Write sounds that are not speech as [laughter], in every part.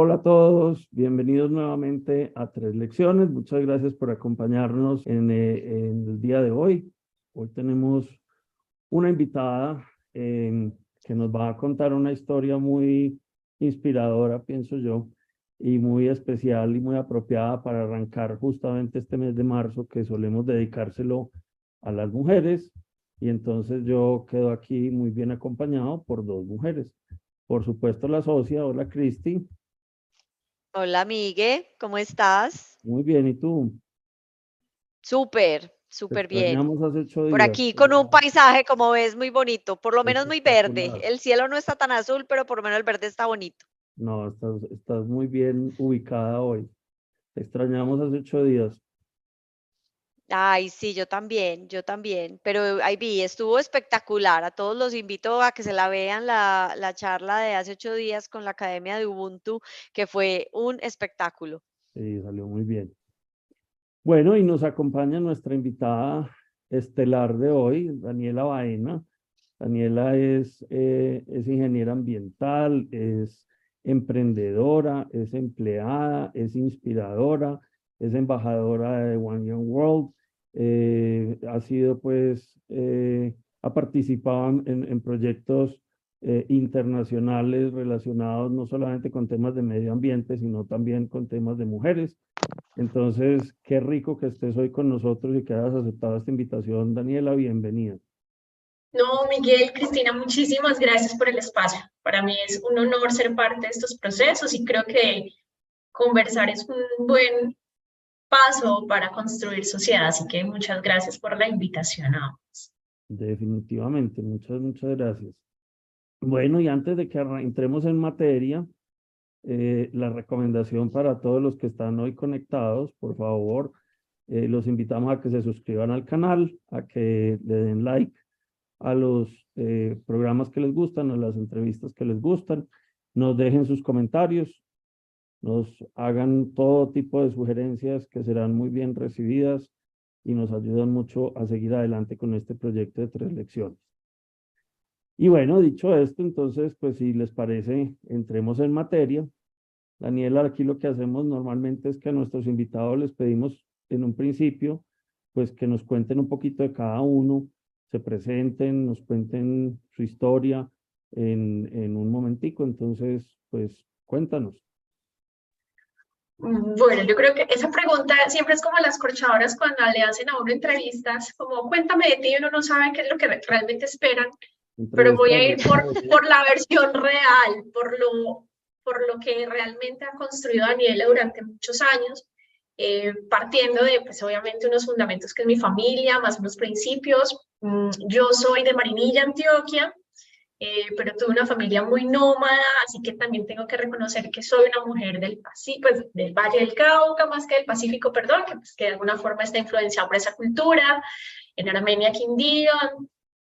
Hola a todos, bienvenidos nuevamente a Tres Lecciones. Muchas gracias por acompañarnos en, eh, el día de hoy. Hoy tenemos una invitada que nos va a contar una historia muy inspiradora, pienso yo, y muy especial y muy apropiada para arrancar justamente este mes de marzo que solemos dedicárselo a las mujeres. Y entonces yo quedo aquí muy bien acompañado por dos mujeres. Por supuesto la socia, hola Cristi. Hola, Migue, ¿cómo estás? Muy bien, ¿y tú? Súper, súper bien. Por aquí con un paisaje, como ves, muy bonito, por lo menos muy verde. El cielo no está tan azul, pero por lo menos el verde está bonito. No, estás, estás muy bien ubicada hoy. extrañamos hace ocho días. Ay, sí, yo también, yo también. Pero ahí vi, estuvo espectacular. A todos los invito a que se la vean la, la charla de hace ocho días con la Academia de Ubuntu, que fue un espectáculo. Sí, salió muy bien. Bueno, y nos acompaña nuestra invitada estelar de hoy, Daniela Baena. Daniela es, eh, es ingeniera ambiental, es emprendedora, es empleada, es inspiradora, es embajadora de One Young World, eh, ha sido pues, eh, ha participado en, proyectos eh, internacionales relacionados no solamente con temas de medio ambiente, sino también con temas de mujeres. Entonces, qué rico que estés hoy con nosotros y que hayas aceptado esta invitación. Daniela, bienvenida. No, Miguel, Cristina, muchísimas gracias por el espacio. Para mí es un honor ser parte de estos procesos y creo que conversar es un buen paso para construir sociedad. Así que muchas gracias por la invitación a ambos. Definitivamente, muchas, muchas gracias. Bueno, y antes de que entremos en materia, eh, la recomendación para todos los que están hoy conectados, por favor, eh, los invitamos a que se suscriban al canal, a que le den like a los eh, programas que les gustan, a las entrevistas que les gustan, nos dejen sus comentarios, nos hagan todo tipo de sugerencias que serán muy bien recibidas y nos ayudan mucho a seguir adelante con este proyecto de tres lecciones. Y bueno, dicho esto, entonces, pues si les parece, entremos en materia. Daniela, aquí lo que hacemos normalmente es que a nuestros invitados les pedimos en un principio, pues que nos cuenten un poquito de cada uno, se presenten, nos cuenten su historia en, en un momentico. Entonces, pues cuéntanos. Bueno, yo creo que esa pregunta siempre es como las corchadoras cuando le hacen a uno entrevistas, como cuéntame de ti, uno no sabe qué es lo que realmente esperan, pero voy a ir por, por [laughs] la versión real, por lo, por lo que realmente ha construido Daniela durante muchos años, eh, partiendo de, pues obviamente, unos fundamentos que es mi familia, más unos principios. Mm, yo soy de Marinilla, Antioquia, eh, pero tuve una familia muy nómada, así que también tengo que reconocer que soy una mujer del, pues, del Valle del Cauca, más que del Pacífico, perdón, que, pues, que de alguna forma está influenciada por esa cultura, en Armenia, Quindío,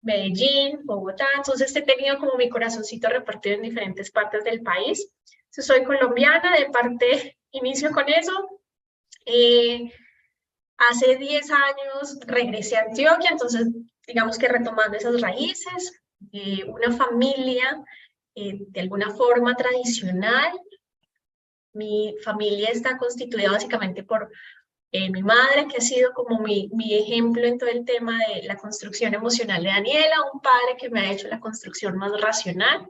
Medellín, Bogotá, entonces he tenido como mi corazoncito repartido en diferentes partes del país. soy colombiana, de parte, inicio con eso. Eh, hace 10 años regresé a Antioquia, entonces digamos que retomando esas raíces, una familia eh, de alguna forma tradicional. Mi familia está constituida básicamente por eh, mi madre, que ha sido como mi, mi, ejemplo en todo el tema de la construcción emocional de Daniela, un padre que me ha hecho la construcción más racional,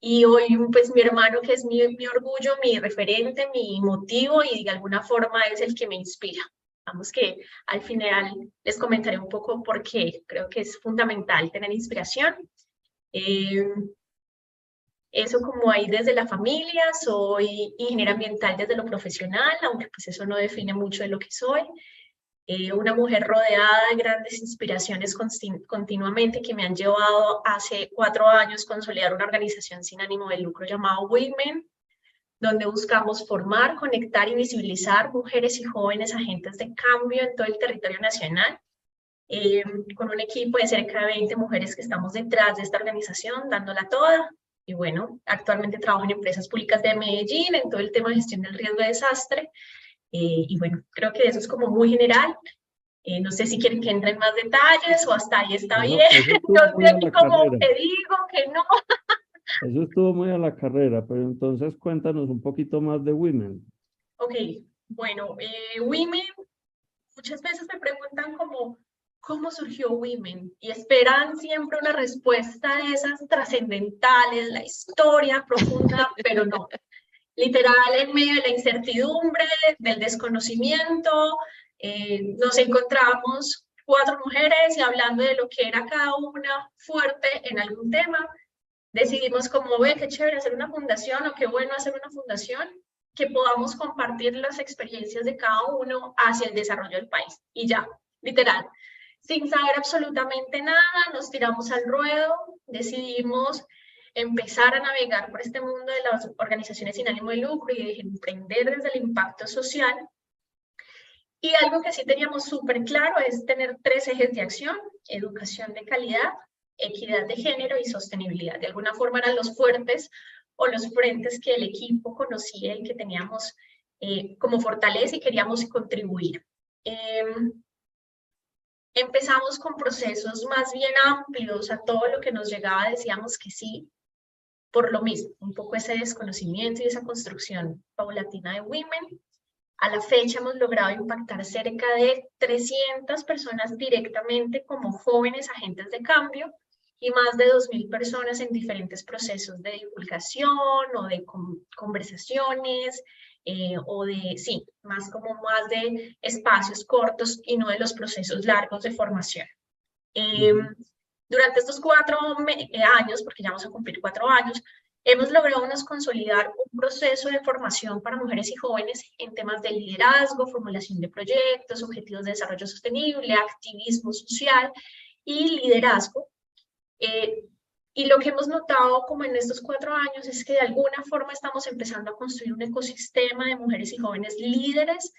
y hoy pues mi hermano que es mi, mi orgullo, mi referente, mi motivo y de alguna forma es el que me inspira. Vamos que al final les comentaré un poco por qué creo que es fundamental tener inspiración. Eh, eso como ahí desde la familia, soy ingeniera ambiental desde lo profesional, aunque pues eso no define mucho de lo que soy. Eh, una mujer rodeada de grandes inspiraciones continuamente que me han llevado hace cuatro años consolidar una organización sin ánimo de lucro llamada Women, donde buscamos formar, conectar y visibilizar mujeres y jóvenes agentes de cambio en todo el territorio nacional, eh, con un equipo de cerca de 20 mujeres que estamos detrás de esta organización, dándola toda. Y bueno, actualmente trabajo en empresas públicas de Medellín, en todo el tema de gestión del riesgo de desastre. Eh, y bueno, creo que eso es como muy general. Eh, no sé si quieren que entre en más detalles o hasta ahí está bien. Yo [laughs] sé como te digo que no. Eso estuvo muy a la carrera, pero entonces cuéntanos un poquito más de Women. Ok, bueno, eh, Women, muchas veces me preguntan como, ¿cómo surgió Women? Y esperan siempre una respuesta de esas trascendentales, la historia profunda, [laughs] pero no. Literal, en medio de la incertidumbre, del desconocimiento, eh, nos encontramos cuatro mujeres y hablando de lo que era cada una fuerte en algún tema, decidimos como, ve, qué chévere hacer una fundación o qué bueno hacer una fundación, que podamos compartir las experiencias de cada uno hacia el desarrollo del país. Y ya, literal, sin saber absolutamente nada, nos tiramos al ruedo, decidimos empezar a navegar por este mundo de las organizaciones sin ánimo de lucro y de emprender desde el impacto social. Y algo que sí teníamos súper claro es tener tres ejes de acción, educación de calidad, equidad de género y sostenibilidad. De alguna forma eran los fuertes o los frentes que el equipo conocía y que teníamos eh, como fortaleza y queríamos contribuir. Em, empezamos con procesos más bien amplios a todo lo que nos llegaba, decíamos que sí, por lo mismo, un poco ese desconocimiento y esa construcción paulatina de Women. A la fecha hemos logrado impactar cerca de 300 personas directamente como jóvenes agentes de cambio y más de 2.000 personas en diferentes procesos de divulgación o de conversaciones eh, o de, sí, más como más de espacios cortos y no de los procesos largos de formación. Em, durante estos cuatro eh, años, porque ya vamos a cumplir cuatro años, hemos logrado consolidar un proceso de formación para mujeres y jóvenes en temas de liderazgo, formulación de proyectos, objetivos de desarrollo sostenible, activismo social y liderazgo, eh, y lo que hemos notado como en estos cuatro años es que de alguna forma estamos empezando a construir un ecosistema de mujeres y jóvenes líderes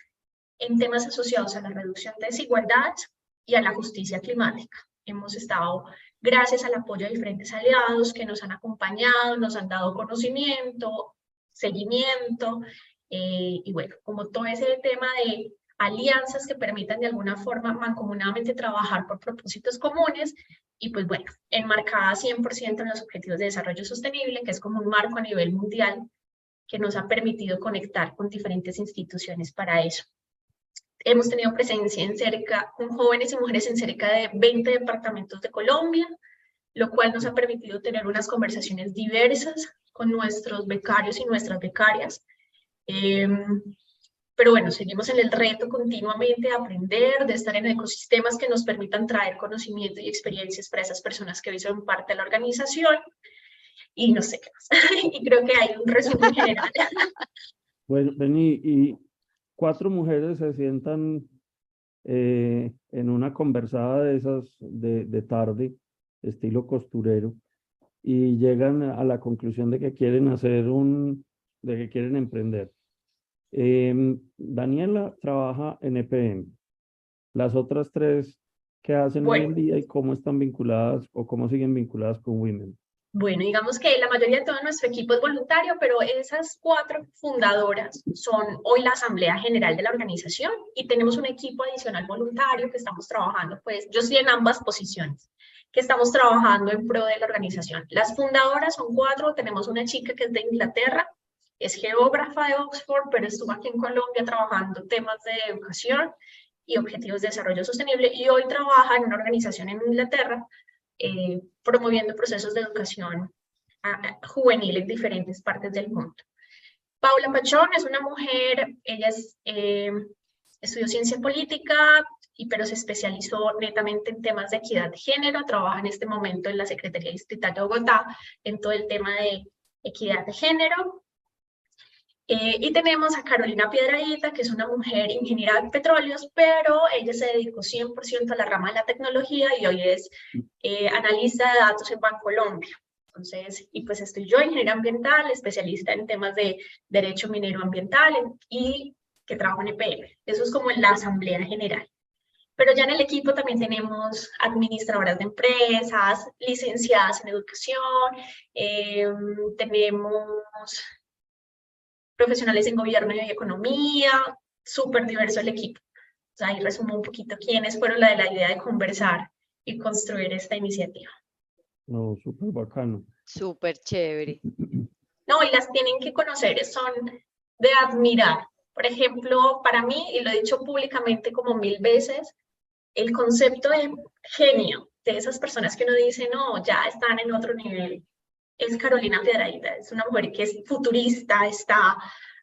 en temas asociados a la reducción de desigualdades y a la justicia climática. Hemos estado, gracias al apoyo de diferentes aliados que nos han acompañado, nos han dado conocimiento, seguimiento, eh, y bueno, como todo ese tema de alianzas que permitan de alguna forma mancomunadamente trabajar por propósitos comunes y pues bueno, enmarcada 100% en los Objetivos de Desarrollo Sostenible, que es como un marco a nivel mundial que nos ha permitido conectar con diferentes instituciones para eso. Hemos tenido presencia en cerca, con jóvenes y mujeres en cerca de 20 departamentos de Colombia, lo cual nos ha permitido tener unas conversaciones diversas con nuestros becarios y nuestras becarias. Eh, pero bueno, seguimos en el reto continuamente de aprender, de estar en ecosistemas que nos permitan traer conocimiento y experiencias para esas personas que hoy son parte de la organización. Y no sé qué más. [laughs] y creo que hay un resumen general. [laughs] Bueno, Beni, y cuatro mujeres se sientan eh, en una conversada de esas de, de tarde, estilo costurero, y llegan a la conclusión de que quieren hacer un, de que quieren emprender Em, Daniela trabaja en EPM. Las otras tres, ¿qué hacen hoy en día y cómo están vinculadas o cómo siguen vinculadas con Women? Bueno, digamos que la mayoría de todo nuestro equipo es voluntario, pero esas cuatro fundadoras son hoy la Asamblea General de la organización y tenemos un equipo adicional voluntario que estamos trabajando, pues yo estoy en ambas posiciones, que estamos trabajando en pro de la organización. Las fundadoras son cuatro, tenemos una chica que es de Inglaterra, es geógrafa de Oxford, pero estuvo aquí en Colombia trabajando temas de educación y objetivos de desarrollo sostenible y hoy trabaja en una organización en Inglaterra eh, promoviendo procesos de educación juvenil en diferentes partes del mundo. Paula Pachón es una mujer, ella es, eh, estudió ciencia política, y, pero se especializó netamente en temas de equidad de género, trabaja en este momento en la Secretaría Distrital de Bogotá en todo el tema de equidad de género. Eh, y tenemos a Carolina Piedradita, que es una mujer ingeniera de petróleos, pero ella se dedicó 100% a la rama de la tecnología y hoy es eh, analista de datos en Bancolombia. Entonces, y pues estoy yo, ingeniera ambiental, especialista en temas de derecho minero ambiental y que trabajo en EPM. Eso es como en la asamblea general. Pero ya en el equipo también tenemos administradoras de empresas, licenciadas en educación, eh, tenemos profesionales en gobierno y economía, súper diverso el equipo. ahí resumo un poquito quiénes fueron la de la idea de conversar y construir esta iniciativa. No, súper bacano. Súper chévere. No, y las tienen que conocer, son de admirar. Por ejemplo, para mí, y lo he dicho públicamente como mil veces, el concepto de genio de esas personas que uno dice, no, ya están en otro nivel, es Carolina Piedraíta. Es una mujer que es futurista, está,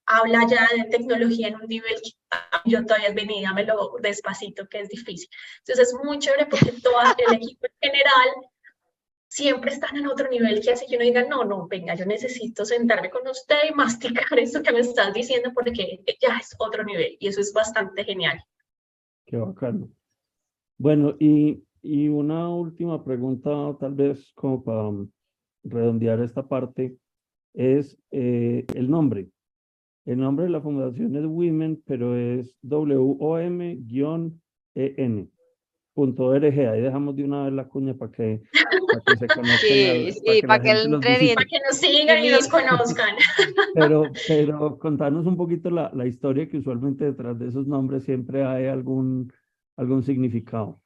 habla ya de tecnología en un nivel que yo todavía me lo despacito, que es difícil. Entonces es muy chévere porque todo el equipo en general siempre están en otro nivel que hace que uno diga, no, no, venga, yo necesito sentarme con usted y masticar esto que me estás diciendo porque ya es otro nivel y eso es bastante genial. Qué bacano. Bueno, y, y una última pregunta, tal vez como para redondear esta parte, es eh, el nombre. El nombre de la fundación es Women, pero es W-O-M-E-N. .org, ahí dejamos de una vez la cuña para que, para que se conozcan. [laughs] Sí, sí, para que, para que nos sigan y nos conozcan. [laughs] Pero, pero contanos un poquito la, la historia que usualmente detrás de esos nombres siempre hay algún, algún significado.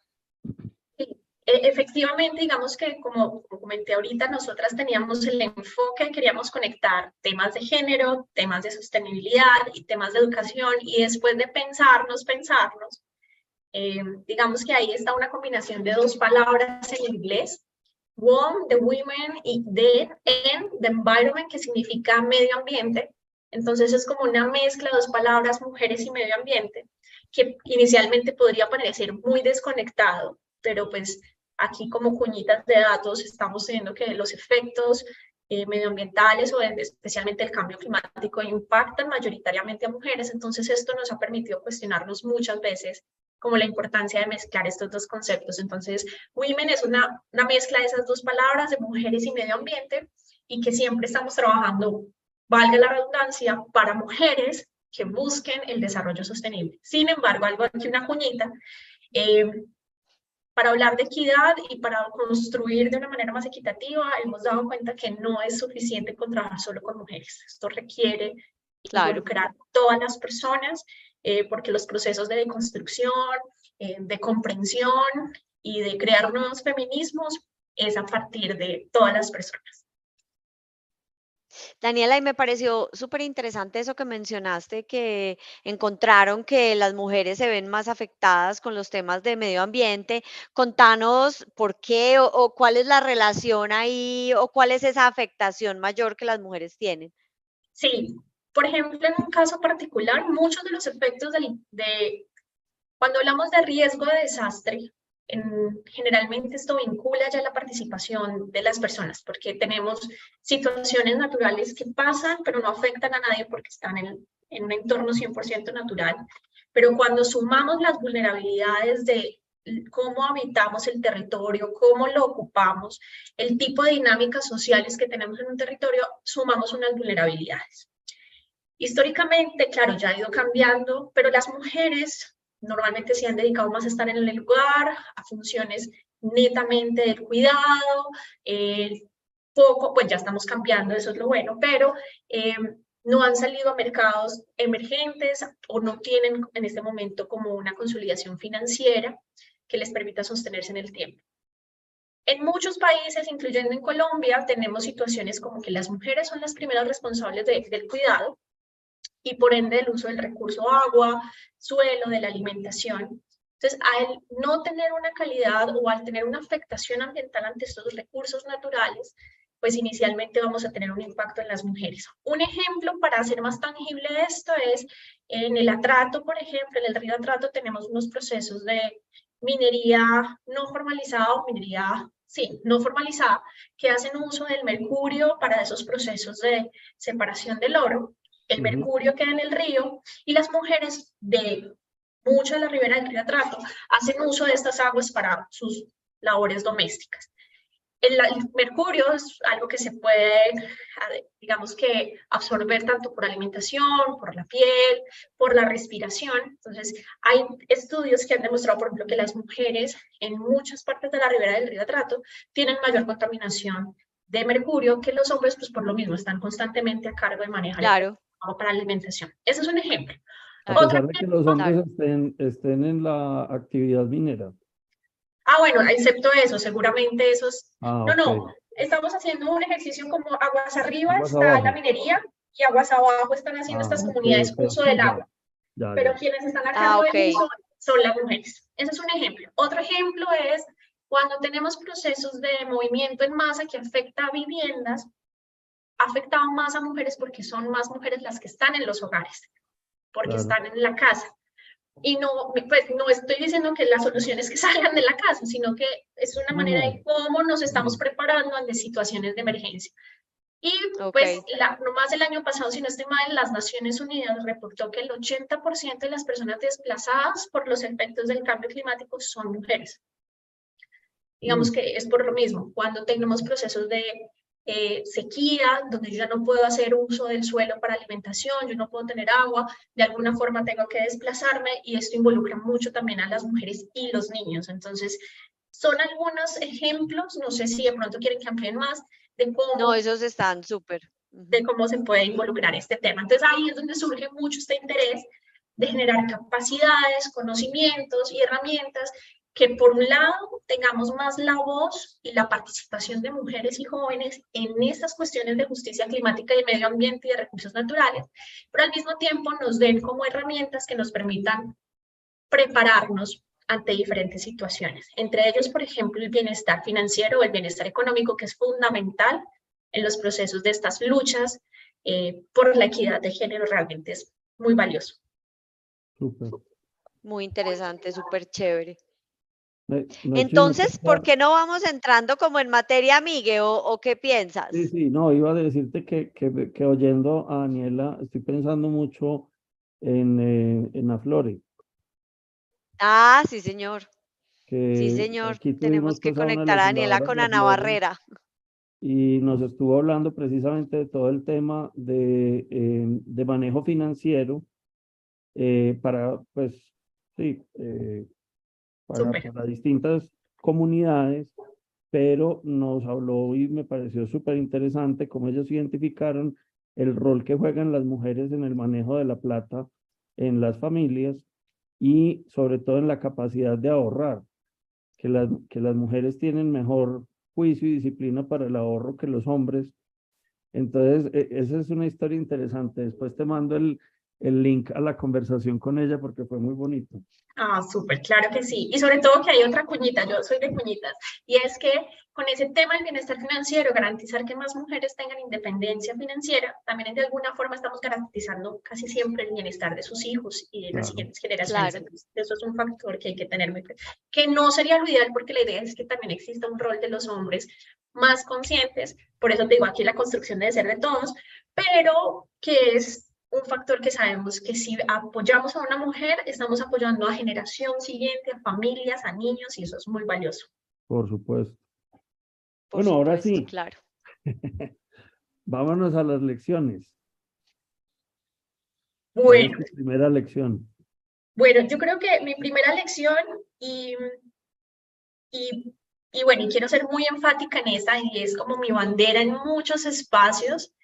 E, efectivamente, digamos que como, comenté ahorita, nosotras teníamos el enfoque, queríamos conectar temas de género, temas de sostenibilidad y temas de educación y después de pensarnos, pensarnos, eh, digamos que ahí está una combinación de dos palabras en inglés, one, the women, y the, and the environment, que significa medio ambiente. Entonces es como una mezcla de dos palabras, mujeres y medio ambiente, que inicialmente podría parecer muy desconectado, pero pues aquí como cuñitas de datos estamos viendo que los efectos eh, medioambientales o especialmente el cambio climático impactan mayoritariamente a mujeres, entonces esto nos ha permitido cuestionarnos muchas veces como la importancia de mezclar estos dos conceptos. Entonces, women es una, una mezcla de esas dos palabras, de mujeres y medio ambiente, y que siempre estamos trabajando, valga la redundancia, para mujeres que busquen el desarrollo sostenible. Sin embargo, algo aquí, una cuñita, eh, para hablar de equidad y para construir de una manera más equitativa, hemos dado cuenta que no es suficiente con trabajar solo con mujeres. Esto requiere claro. involucrar a todas las personas, eh, porque los procesos de deconstrucción, eh, de comprensión y de crear nuevos feminismos es a partir de todas las personas. Daniela, y me pareció súper interesante eso que mencionaste, que encontraron que las mujeres se ven más afectadas con los temas de medio ambiente. Contanos por qué o, cuál es la relación ahí o cuál es esa afectación mayor que las mujeres tienen. Sí, por ejemplo, en un caso particular, muchos de los efectos de, cuando hablamos de riesgo de desastre, generalmente esto vincula ya la participación de las personas, porque tenemos situaciones naturales que pasan, pero no afectan a nadie porque están en, en un entorno 100% natural. Pero cuando sumamos las vulnerabilidades de cómo habitamos el territorio, cómo lo ocupamos, el tipo de dinámicas sociales que tenemos en un territorio, sumamos unas vulnerabilidades. Históricamente, claro, ya ha ido cambiando, pero las mujeres normalmente se han dedicado más a estar en el lugar, a funciones netamente del cuidado, eh, poco, pues ya estamos cambiando, eso es lo bueno, pero eh, no han salido a mercados emergentes o no tienen en este momento como una consolidación financiera que les permita sostenerse en el tiempo. En muchos países, incluyendo en Colombia, tenemos situaciones como que las mujeres son las primeras responsables del cuidado, y por ende el uso del recurso agua, suelo, de la alimentación. Entonces, al no tener una calidad o al tener una afectación ambiental ante estos recursos naturales, pues inicialmente vamos a tener un impacto en las mujeres. Un ejemplo para hacer más tangible esto es en el atrato, por ejemplo, en el río Atrato tenemos unos procesos de minería no formalizada o minería, sí, no formalizada, que hacen uso del mercurio para esos procesos de separación del oro el mercurio queda en el río y las mujeres de mucho de la ribera del río Atrato hacen uso de estas aguas para sus labores domésticas. El, mercurio es algo que se puede, digamos que, absorber tanto por alimentación, por la piel, por la respiración. Entonces, hay estudios que han demostrado, por ejemplo, que las mujeres en muchas partes de la ribera del río Atrato tienen mayor contaminación de mercurio que los hombres, pues por lo mismo, están constantemente a cargo de manejar claro para alimentación. Ese es un ejemplo. A pesar de que los hombres estén, estén en la actividad minera. Ah, bueno, excepto eso, seguramente esos... Ah, no, no, estamos haciendo un ejercicio como aguas arriba está la minería y aguas abajo están haciendo estas ah, comunidades uso del agua. Pero quienes están a cargo ah, son las mujeres. Ese es un ejemplo. Otro ejemplo es cuando tenemos procesos de movimiento en masa que afecta a viviendas, ha afectado más a mujeres porque son más mujeres las que están en los hogares, porque están en la casa. Y no, pues, no estoy diciendo que la solución es que [laughs] salgan de la casa, sino que es una manera de cómo nos estamos preparando ante situaciones de emergencia. Y pues la, nomás el año pasado, si no estoy mal, las Naciones Unidas reportó que el 80% de las personas desplazadas por los efectos del cambio climático son mujeres. Digamos mm. que es por lo mismo, cuando tenemos procesos de eh, sequía, donde yo ya no puedo hacer uso del suelo para alimentación, yo no puedo tener agua, de alguna forma tengo que desplazarme y esto involucra mucho también a las mujeres y los niños. Entonces, son algunos ejemplos, no sé si de pronto quieren que amplíen más, de cómo... No, esos están súper. De cómo se puede involucrar este tema. Entonces, ahí es donde surge mucho este interés de generar capacidades, conocimientos y herramientas que por un lado tengamos más la voz y la participación de mujeres y jóvenes en estas cuestiones de justicia climática y medio ambiente y de recursos naturales, pero al mismo tiempo nos den como herramientas que nos permitan prepararnos ante diferentes situaciones. Entre ellos, por ejemplo, el bienestar financiero o el bienestar económico, que es fundamental en los procesos de estas luchas eh, por la equidad de género, realmente es muy valioso. Muy interesante, súper chévere. Entonces, ¿por qué no vamos entrando como en materia, Miguel, o, qué piensas? Sí, sí, no, iba a decirte que, que, oyendo a Daniela, estoy pensando mucho en, eh, en Aflore. Ah, sí, señor. sí, señor. Tenemos que conectar a Daniela con Ana Barrera. Y nos estuvo hablando precisamente de todo el tema de, eh, de manejo financiero eh, para, pues, sí, para, distintas comunidades, pero nos habló y me pareció súper interesante cómo ellos identificaron el rol que juegan las mujeres en el manejo de la plata en las familias y sobre todo en la capacidad de ahorrar, que las, que las mujeres tienen mejor juicio y disciplina para el ahorro que los hombres. Entonces, e, esa es una historia interesante. Después te mando el, el link a la conversación con ella porque fue muy bonito. Ah, súper, claro que sí. Y sobre todo que hay otra cuñita, yo soy de cuñitas, y es que con ese tema del bienestar financiero, garantizar que más mujeres tengan independencia financiera, también de alguna forma estamos garantizando casi siempre el bienestar de sus hijos y de las siguientes generaciones. eso es un factor que hay que tener muy que no sería lo ideal porque la idea es que también exista un rol de los hombres más conscientes, por eso te digo aquí la construcción debe ser de todos, pero que es un factor que sabemos que si apoyamos a una mujer, estamos apoyando a generación siguiente, a familias, a niños, y eso es muy valioso. Por supuesto. bueno, ahora sí. Claro. [laughs] Vámonos a las lecciones. Bueno. Primera lección. Bueno, yo creo que mi primera lección, y, y, y bueno, y quiero ser muy enfática en esta, y es como mi bandera en muchos espacios,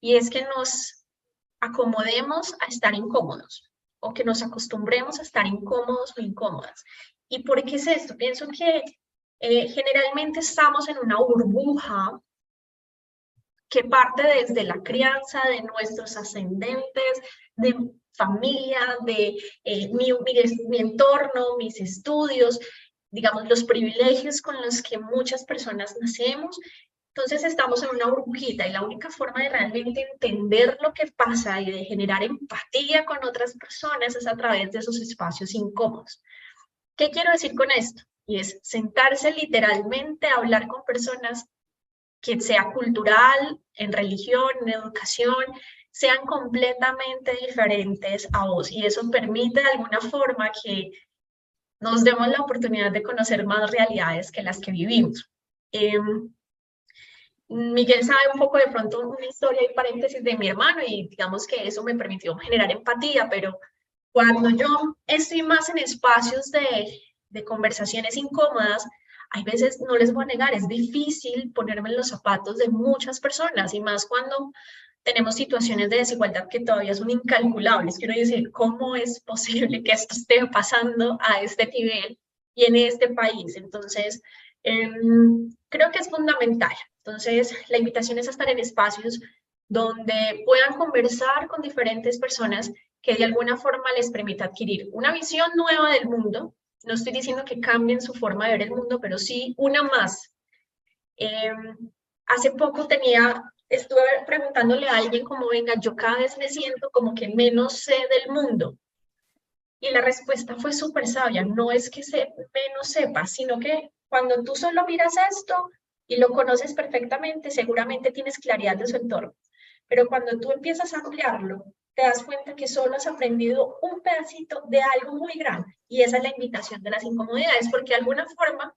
y es que nos acomodemos a estar incómodos o que nos acostumbremos a estar incómodos o incómodas. ¿Y por qué es esto? Pienso que eh, generalmente estamos en una burbuja que parte desde la crianza de nuestros ascendentes, de familia, de eh, mi, mi entorno, mis estudios, digamos, los privilegios con los que muchas personas nacemos entonces estamos en una burbujita y la única forma de realmente entender lo que pasa y de generar empatía con otras personas es a través de esos espacios incómodos. ¿Qué quiero decir con esto? Y es sentarse literalmente a hablar con personas que sea cultural, en religión, en educación, sean completamente diferentes a vos. Y eso permite de alguna forma que nos demos la oportunidad de conocer más realidades que las que vivimos. Em, Miguel sabe un poco de pronto una historia y paréntesis de mi hermano y digamos que eso me permitió generar empatía, pero cuando yo estoy más en espacios de, conversaciones incómodas, hay veces, no les voy a negar, es difícil ponerme en los zapatos de muchas personas y más cuando tenemos situaciones de desigualdad que todavía son incalculables. Quiero decir, ¿cómo es posible que esto esté pasando a este nivel y en este país. Entonces, em, creo que es fundamental. Entonces, la invitación es a estar en espacios donde puedan conversar con diferentes personas que de alguna forma les permita adquirir una visión nueva del mundo. No estoy diciendo que cambien su forma de ver el mundo, pero sí una más. Em, hace poco tenía, estuve preguntándole a alguien como, venga, yo cada vez me siento como que menos sé del mundo. Y la respuesta fue súper sabia, no es que se, menos sepa, sino que cuando tú solo miras esto y lo conoces perfectamente, seguramente tienes claridad de su entorno. Pero cuando tú empiezas a ampliarlo, te das cuenta que solo has aprendido un pedacito de algo muy grande. Y esa es la invitación de las incomodidades, porque de alguna forma,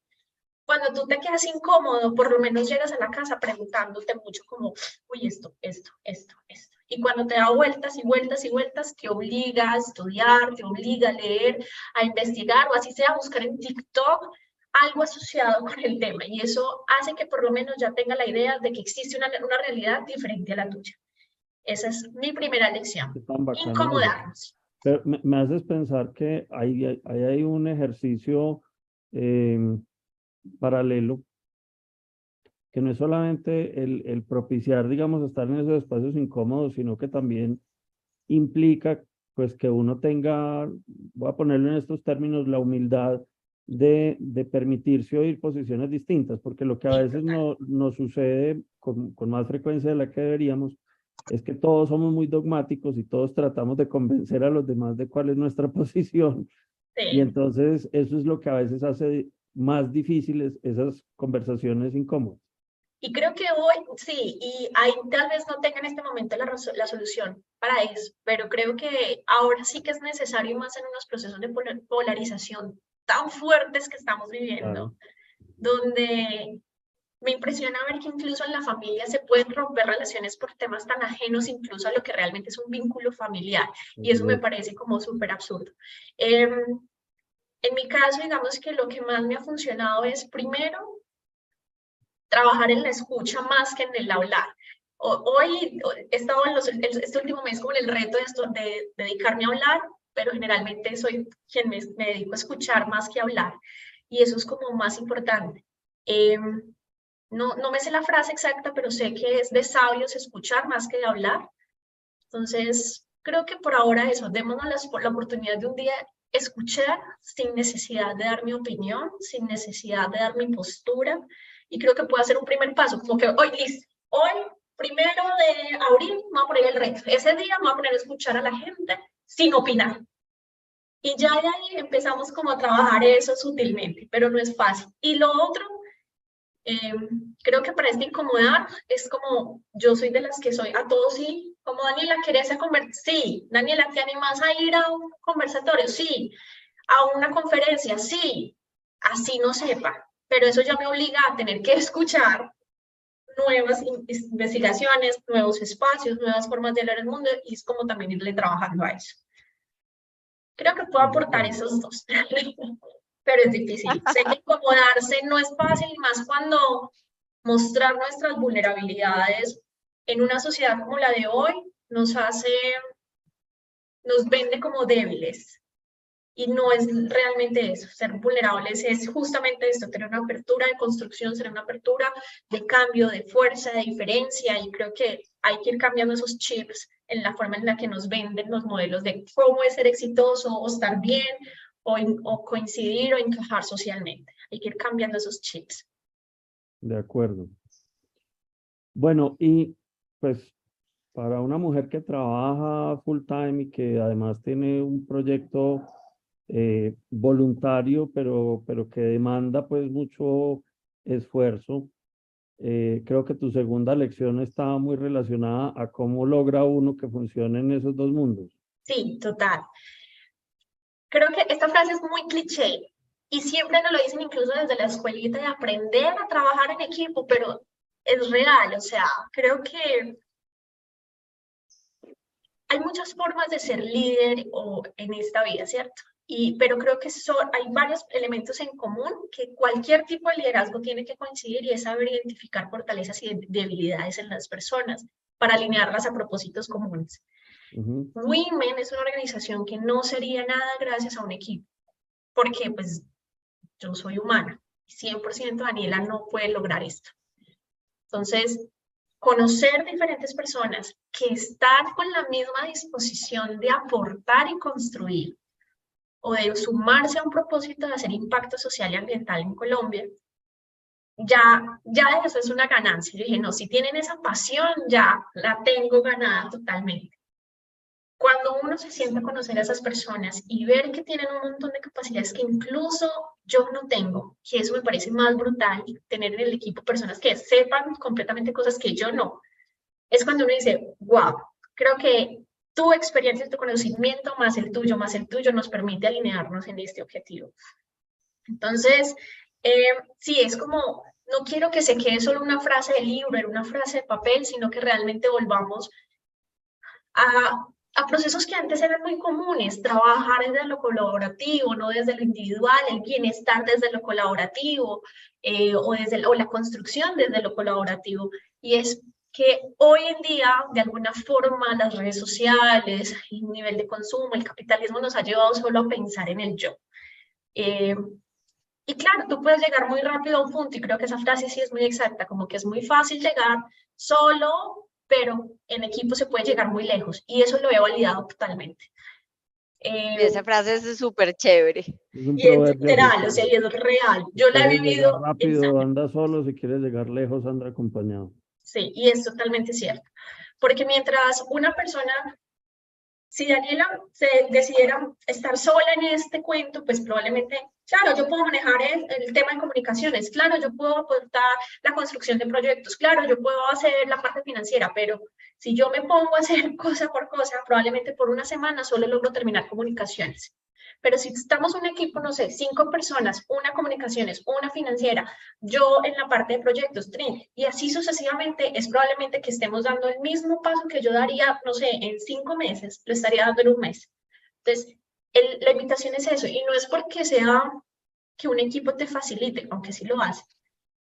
cuando tú te quedas incómodo, por lo menos llegas a la casa preguntándote mucho como, uy, esto, esto, esto, esto. Y cuando te da vueltas y vueltas y vueltas, te obliga a estudiar, te obliga a leer, a investigar, o así sea, buscar en TikTok algo asociado con el tema. Y eso hace que por lo menos ya tenga la idea de que existe una, una realidad diferente a la tuya. Esa es mi primera lección. Incomodarnos. Pero me, haces pensar que hay, hay, hay un ejercicio em, paralelo que no es solamente el, el, propiciar, digamos, estar en esos espacios incómodos, sino que también implica pues que uno tenga, voy a ponerlo en estos términos, la humildad de, de permitirse oír posiciones distintas, porque lo que a veces no, nos sucede con, con más frecuencia de la que deberíamos es que todos somos muy dogmáticos y todos tratamos de convencer a los demás de cuál es nuestra [laughs] posición. Y entonces eso es lo que a veces hace más difíciles esas conversaciones incómodas. Y creo que hoy, sí, y ahí tal vez no tenga en este momento la, la, solución para eso, pero creo que ahora sí que es necesario más en unos procesos de polarización tan fuertes que estamos viviendo, donde me impresiona ver que incluso en la familia se pueden romper relaciones por temas tan ajenos incluso a lo que realmente es un vínculo familiar. Y eso me parece como súper absurdo. Em, en mi caso, digamos que lo que más me ha funcionado es primero trabajar en la escucha más que en el hablar. Hoy he estado en los, este último mes con el reto de, esto, de dedicarme a hablar, pero generalmente soy quien me, me, dedico a escuchar más que hablar. Y eso es como más importante. Eh, no, no me sé la frase exacta, pero sé que es de sabios escuchar más que de hablar. Entonces, creo que por ahora eso, démonos la, la oportunidad de un día escuchar sin necesidad de dar mi opinión, sin necesidad de dar mi postura. Y creo que puede ser un primer paso, como que hoy, hoy, primero de abril, vamos a poner el reto. Ese día vamos a poner a escuchar a la gente sin opinar. Y ya de ahí empezamos como a trabajar eso sutilmente, pero no es fácil. Y lo otro Em, creo que para este incomodar es como yo soy de las que soy a todos sí, como Daniela, ¿querés conversar? Sí, Daniela, ¿te animas a ir a un conversatorio? Sí, a una conferencia, sí, así no sepa, pero eso ya me obliga a tener que [laughs] escuchar nuevas investigaciones, nuevos espacios, nuevas formas de leer el mundo y es como también irle trabajando a eso. Creo que puedo aportar esos dos. [laughs] pero es difícil. sé que incomodarse no es fácil, más cuando mostrar nuestras vulnerabilidades en una sociedad como la de hoy nos hace, nos vende como débiles. Y no es realmente eso, ser vulnerables es justamente esto, tener una apertura de construcción, ser una apertura de cambio, de fuerza, de diferencia, y creo que hay que ir cambiando esos chips en la forma en la que nos venden los modelos de cómo es ser exitoso o estar bien o, coincidir o encajar socialmente. Hay que ir cambiando esos chips. De acuerdo. Bueno, y pues para una mujer que trabaja full time y que además tiene un proyecto eh, voluntario, pero, pero que demanda pues mucho esfuerzo, eh, creo que tu segunda lección estaba muy relacionada a cómo logra uno que funcione en esos dos mundos. Sí, total. Creo que esta frase es muy cliché y siempre nos lo dicen incluso desde la escuelita de aprender a trabajar en equipo, pero es real, o sea, creo que hay muchas formas de ser líder o en esta vida, ¿cierto? Y, pero creo que son, hay varios elementos en común que cualquier tipo de liderazgo tiene que coincidir y es saber identificar fortalezas y debilidades en las personas para alinearlas a propósitos comunes. Women es una organización que no sería nada gracias a un equipo, porque pues yo soy humana. 100% Daniela no puede lograr esto. Entonces, conocer diferentes personas que están con la misma disposición de aportar y construir o de sumarse a un propósito de hacer impacto social y ambiental en Colombia, ya, ya eso es una ganancia. Yo dije, no, si tienen esa pasión, ya la tengo ganada totalmente. Cuando uno se siente a conocer a esas personas y ver que tienen un montón de capacidades que incluso yo no tengo, que eso me parece más brutal, tener en el equipo personas que sepan completamente cosas que yo no, es cuando uno dice, wow, creo que tu experiencia, tu conocimiento, más el tuyo, más el tuyo, nos permite alinearnos en este objetivo. Entonces, eh, sí, es como, no quiero que se quede solo una frase de libro, una frase de papel, sino que realmente volvamos a a procesos que antes eran muy comunes, trabajar desde lo colaborativo, no desde lo individual, el bienestar desde lo colaborativo eh, o, desde, o la construcción desde lo colaborativo. Y es que hoy en día, de alguna forma, las redes sociales, el nivel de consumo, el capitalismo nos ha llevado solo a pensar en el yo. Eh, y claro, tú puedes llegar muy rápido a un punto, y creo que esa frase sí es muy exacta, como que es muy fácil llegar solo pero en equipo se puede llegar muy lejos y eso lo he validado totalmente. Eh, esa frase es súper chévere. y es literal, o sea, y es real. Yo la he vivido. Rápido, anda solo, si quieres llegar lejos, anda acompañado. Sí, y es totalmente cierto. Porque mientras una persona si Daniela se decidiera estar sola en este cuento, pues probablemente, claro, yo puedo manejar el, tema de comunicaciones, claro, yo puedo aportar la construcción de proyectos, claro, yo puedo hacer la parte financiera, pero si yo me pongo a hacer [laughs] cosa por cosa, probablemente por una semana solo logro terminar comunicaciones. Pero si estamos un equipo, no sé, cinco personas, una comunicaciones, una financiera, yo en la parte de proyectos, Trin, y así sucesivamente, es probablemente que estemos dando el mismo paso que yo daría, no sé, en cinco meses, lo estaría dando en un mes. Entonces, la invitación es eso, y no es porque sea que un equipo te facilite, aunque sí lo hace,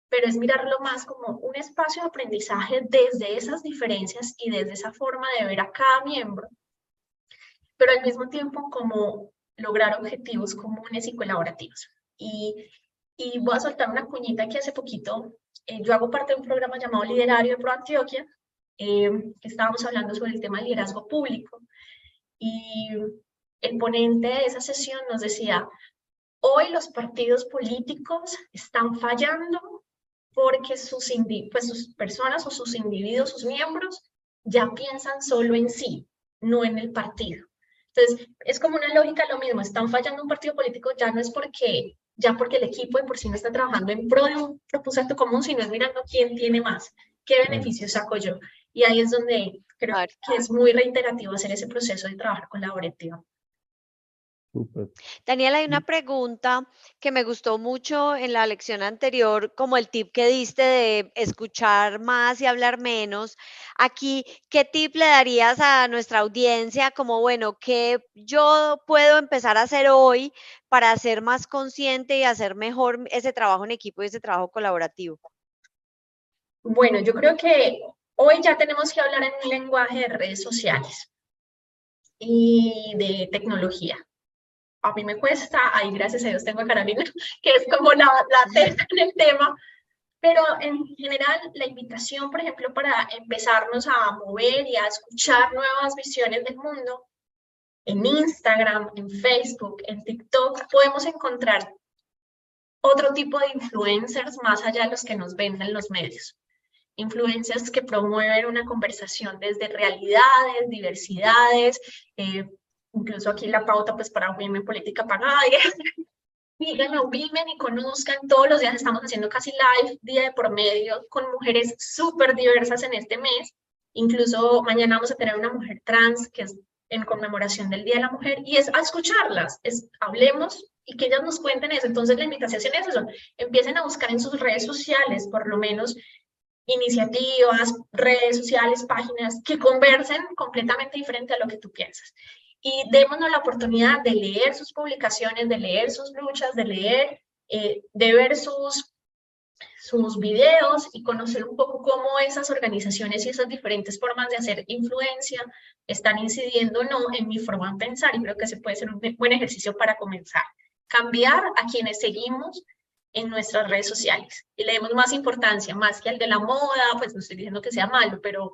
pero es mirarlo más como un espacio de aprendizaje desde esas diferencias y desde esa forma de ver a cada miembro, pero al mismo tiempo como lograr objetivos comunes y colaborativos. Y, y voy a soltar una cuñita que hace poquito, eh, yo hago parte de un programa llamado Liderario de Pro Antioquia, eh, estábamos hablando sobre el tema del liderazgo público, y el ponente de esa sesión nos decía, hoy los partidos políticos están fallando porque sus, pues sus personas o sus individuos, sus miembros, ya piensan solo en sí, no en el partido. Entonces, es como una lógica lo mismo, están fallando un partido político ya no es porque, ya porque el equipo de por sí no está trabajando en pro de un propósito común, sino es mirando quién tiene más, qué beneficios saco yo. Y ahí es donde creo que es muy reiterativo hacer ese proceso de trabajar colaborativo. Daniela, hay una pregunta que me gustó mucho en la lección anterior, como el tip que diste de escuchar más y hablar menos. Aquí, ¿qué tip le darías a nuestra audiencia como, bueno, qué yo puedo empezar a hacer hoy para ser más consciente y hacer mejor ese trabajo en equipo y ese trabajo colaborativo? Bueno, yo creo que hoy ya tenemos que hablar en un lenguaje de redes sociales y de tecnología a mí me cuesta, ahí gracias a Dios tengo a Carolina, [laughs] que es como la, la en el tema, pero en general la invitación, por ejemplo, para empezarnos a mover y a escuchar nuevas visiones del mundo, en Instagram, en Facebook, en TikTok, podemos encontrar otro tipo de influencers más allá de los que nos venden los medios. Influencers que promueven una conversación desde realidades, diversidades, eh, incluso aquí la pauta pues para Women Política Pagada, [laughs] díganlo, Women y conozcan, todos los días estamos haciendo casi live, día de por medio, con mujeres súper diversas en este mes, incluso mañana vamos a tener una mujer trans que es en conmemoración del Día de la Mujer, y es a escucharlas, es hablemos y que ellas nos cuenten eso. Entonces la invitación es eso, empiecen a buscar en sus redes sociales, por lo menos, iniciativas, redes sociales, páginas que conversen completamente diferente a lo que tú piensas y démonos la oportunidad de leer sus publicaciones, de leer sus luchas, de leer, eh, de ver sus, sus videos y conocer un poco cómo esas organizaciones y esas diferentes formas de hacer influencia están incidiendo o no en mi forma de pensar y creo que ese puede ser un buen ejercicio para comenzar. cambiar a quienes seguimos en nuestras redes sociales y le demos más importancia, más que al de la moda, pues no estoy diciendo que sea malo, pero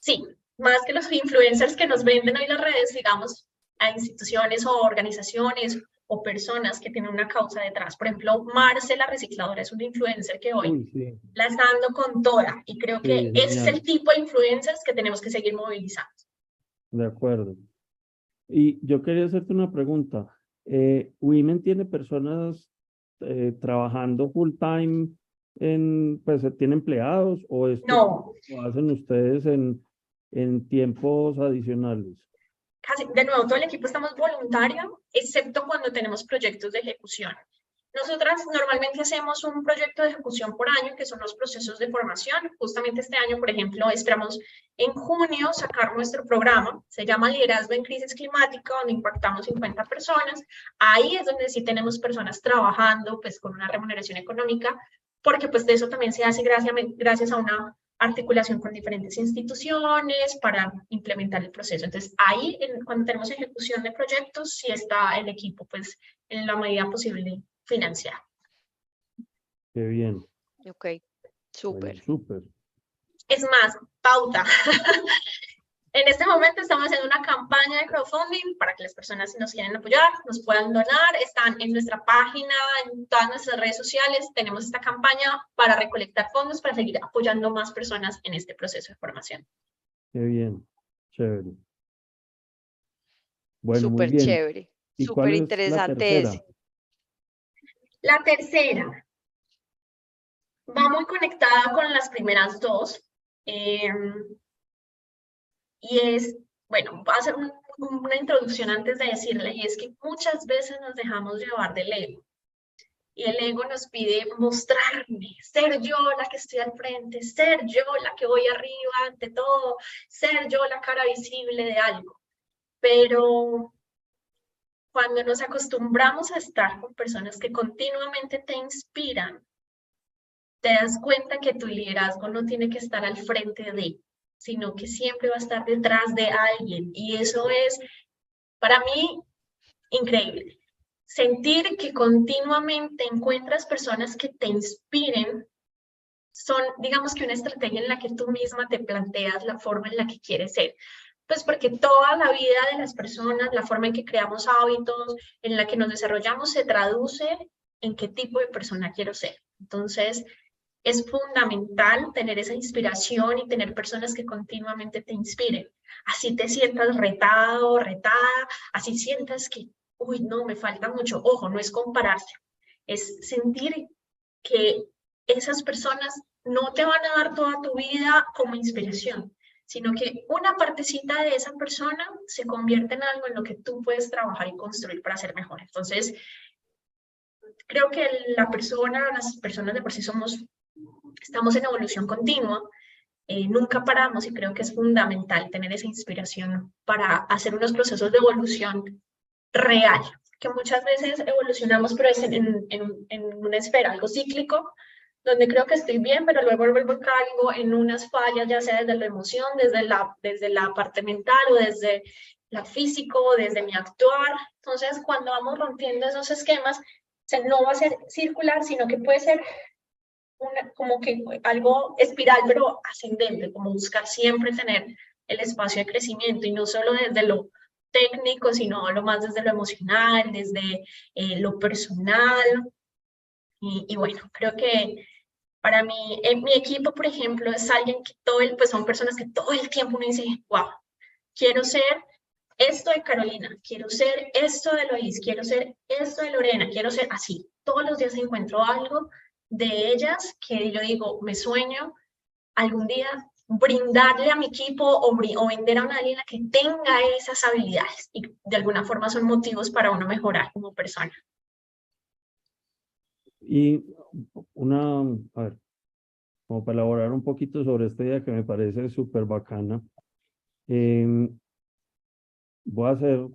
sí, más que los influencers que nos venden hoy las redes, digamos, a instituciones o organizaciones o personas que tienen una causa detrás. Por ejemplo, Marce, la recicladora, es una influencer que hoy la está dando con toda y creo que ese es el tipo de influencers que tenemos que seguir movilizando. De acuerdo. Y yo quería hacerte una pregunta. Eh, ¿Women tiene personas eh, trabajando full time en, pues, tiene empleados o esto no. lo hacen ustedes en, en tiempos adicionales? Casi, de nuevo, todo el equipo estamos voluntarios, excepto cuando tenemos proyectos de ejecución. Nosotras normalmente hacemos un proyecto de ejecución por año, que son los procesos de formación. Justamente este año, por ejemplo, esperamos en junio sacar nuestro programa. Se llama Liderazgo en Crisis Climática, donde impactamos 50 personas. Ahí es donde sí tenemos personas trabajando pues, con una remuneración económica, porque pues de eso también se hace gracias, gracias a una articulación con diferentes instituciones para implementar el proceso. Entonces, ahí, cuando tenemos ejecución de proyectos, sí está el equipo, pues, en la medida posible financiar. Qué bien. Ok, súper. Súper. Es más, pauta. [laughs] en este momento estamos haciendo una campaña de crowdfunding para que las personas si nos quieren apoyar, nos puedan donar. Están en nuestra página, en todas nuestras redes sociales. Tenemos esta campaña para recolectar fondos para seguir apoyando más personas en este proceso de formación. Qué bien, chévere. Bueno, Súper chévere. Súper interesante la tercera va muy conectada con las primeras dos. Em, y es, bueno, va a hacer una introducción antes de decirle, y es que muchas veces nos dejamos llevar del ego. Y el ego nos pide mostrarme, ser yo la que estoy al frente, ser yo la que voy arriba ante todo, ser yo la cara visible de algo. Pero cuando nos acostumbramos a estar con personas que continuamente te inspiran, te das cuenta que tu liderazgo no tiene que estar al frente de, sino que siempre va a estar detrás de alguien. Y eso es, para mí, increíble. Sentir que continuamente encuentras personas que te inspiren son, digamos que una estrategia en la que tú misma te planteas la forma en la que quieres ser. Pues porque toda la vida de las personas, la forma en que creamos hábitos, en la que nos desarrollamos, se traduce en qué tipo de persona quiero ser. Entonces, es fundamental tener esa inspiración y tener personas que continuamente te inspiren. Así te sientas retado, retada, así sientas que, uy, no, me falta mucho. Ojo, no es compararse, es sentir que esas personas no te van a dar toda tu vida como inspiración, sino que una partecita de esa persona se convierte en algo en lo que tú puedes trabajar y construir para ser mejor. Entonces, creo que la persona, las personas de por sí somos, estamos en evolución continua, eh, nunca paramos y creo que es fundamental tener esa inspiración para hacer unos procesos de evolución real, que muchas veces evolucionamos, pero es en, en, en una esfera, algo cíclico, donde creo que estoy bien, pero luego vuelvo caigo en unas fallas, ya sea desde la emoción, desde la, desde la parte mental o desde la físico, desde mi actuar. Entonces, cuando vamos rompiendo esos esquemas, no va a ser circular, sino que puede ser una, como que algo espiral, pero ascendente, como buscar siempre tener el espacio de crecimiento y no solo desde lo técnico, sino lo más desde lo emocional, desde eh, lo personal. Y, y, bueno, creo que para mí, en mi equipo, por ejemplo, es alguien que todo el, pues son personas que todo el tiempo uno dice, wow, quiero ser esto de Carolina, quiero ser esto de Lois, quiero ser esto de Lorena, quiero ser así. Todos los días encuentro algo de ellas que yo digo, me sueño algún día brindarle a mi equipo o, o vender a una alien que tenga esas habilidades y de alguna forma son motivos para uno mejorar como persona. Y una, a ver, como para elaborar un poquito sobre esta idea que me parece súper bacana, em, voy a ser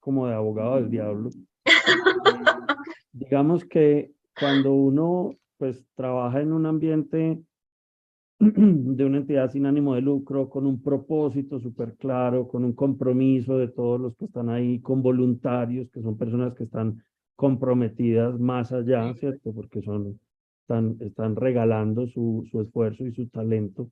como de abogado del diablo. [laughs] Digamos que cuando uno pues trabaja en un ambiente [clears throat] de una entidad sin ánimo de lucro, con un propósito súper claro, con un compromiso de todos los que están ahí, con voluntarios, que son personas que están comprometidas más allá, ¿cierto? Porque son, están, están regalando su, su esfuerzo y su talento.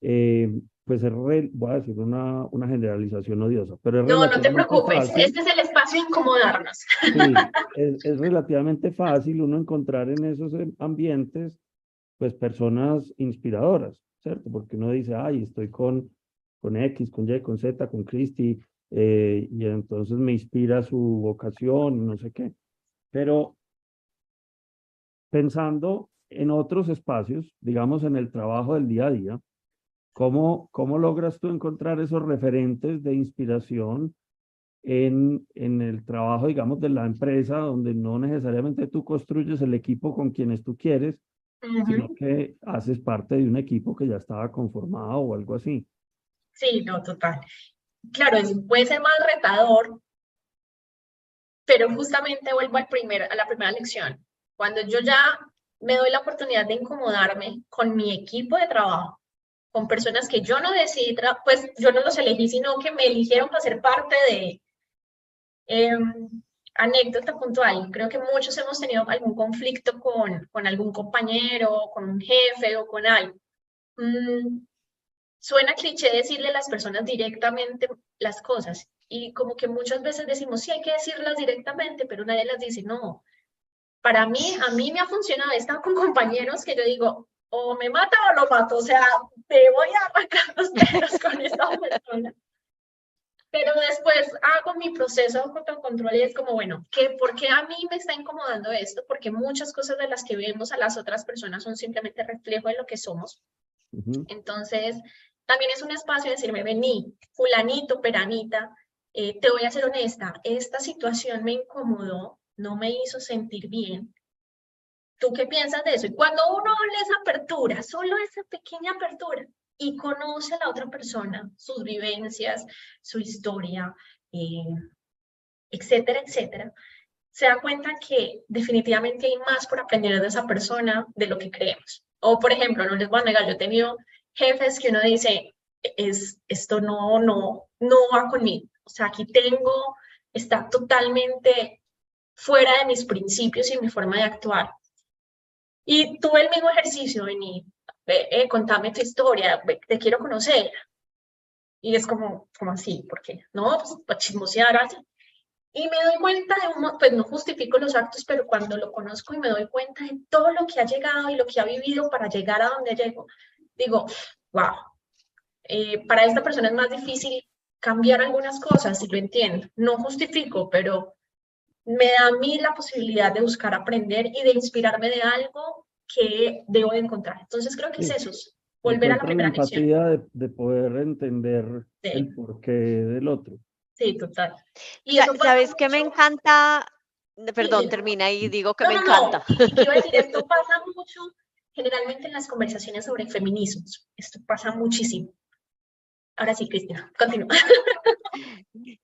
Eh, pues es, voy a decir una, una generalización odiosa, pero es No, no te preocupes, este es el espacio de incomodarnos. Sí, es, es relativamente fácil uno encontrar en esos ambientes, pues personas inspiradoras, ¿cierto? Porque uno dice, ay, estoy con, con X, con Y, con Z, con Christy, eh, y entonces me inspira su vocación, no sé qué. Pero pensando en otros espacios, digamos en el trabajo del día a día, ¿cómo, cómo logras tú encontrar esos referentes de inspiración en, en el trabajo, digamos, de la empresa, donde no necesariamente tú construyes el equipo con quienes tú quieres, sino que haces parte de un equipo que ya estaba conformado o algo así? Sí, no, total claro, puede ser más retador, pero justamente vuelvo al primer, a la primera lección. Cuando yo ya me doy la oportunidad de incomodarme con mi equipo de trabajo, con personas que yo no decidí, pues yo no los elegí, sino que me eligieron para ser parte de em, anécdota puntual. Creo que muchos hemos tenido algún conflicto con, con algún compañero, con un jefe o con algo. Mm, suena cliché decirle a las personas directamente las cosas y como que muchas veces decimos, sí, hay que decirlas directamente, pero nadie las dice, no. Para mí, a mí me ha funcionado, he estado con [laughs] compañeros que yo digo, o me mata o lo mato, o sea, te voy a arrancar los dedos con esta persona. Pero después hago mi proceso de autocontrol y es como, bueno, ¿qué, ¿por qué a mí me está incomodando esto? Porque muchas cosas de las que vemos a las otras personas son simplemente reflejo de lo que somos. Entonces, también es un espacio de decirme, vení, fulanito, peranita, eh, te voy a ser honesta, esta situación me incomodó, no me hizo sentir bien. ¿Tú qué piensas de eso? Y cuando uno le esa apertura, solo esa pequeña apertura, y conoce a la otra persona, sus vivencias, su historia, eh, etcétera, etcétera, se da cuenta que definitivamente hay más por aprender de esa persona de lo que creemos. O, por ejemplo, no les voy a negar, yo he tenido jefes que uno dice, es, esto no, no, no va conmigo. O sea, aquí tengo, está totalmente fuera de mis principios y mi forma de actuar. Y tuve el mismo ejercicio, vení, eh, contame tu historia, te quiero conocer. Y es como, como así, porque no, pues para chismosear así. Y me doy cuenta de un, pues no justifico los actos, pero cuando lo conozco y me doy cuenta de todo lo que ha llegado y lo que ha vivido para llegar a donde llego, digo, wow, eh, para esta persona es más difícil cambiar algunas cosas, si lo entiendo. No justifico, pero me da a mí la posibilidad de buscar aprender y de inspirarme de algo que debo de encontrar. Entonces creo que es eso, volver a la primera la empatía de, poder entender el porqué del otro. Sí, total. Y ¿Sabes qué me encanta? Perdón, termina y digo que me encanta. Quiero decir, esto [laughs] pasa mucho generalmente en las conversaciones sobre feminismos. Esto pasa muchísimo. Ahora sí, Cristina, continúa.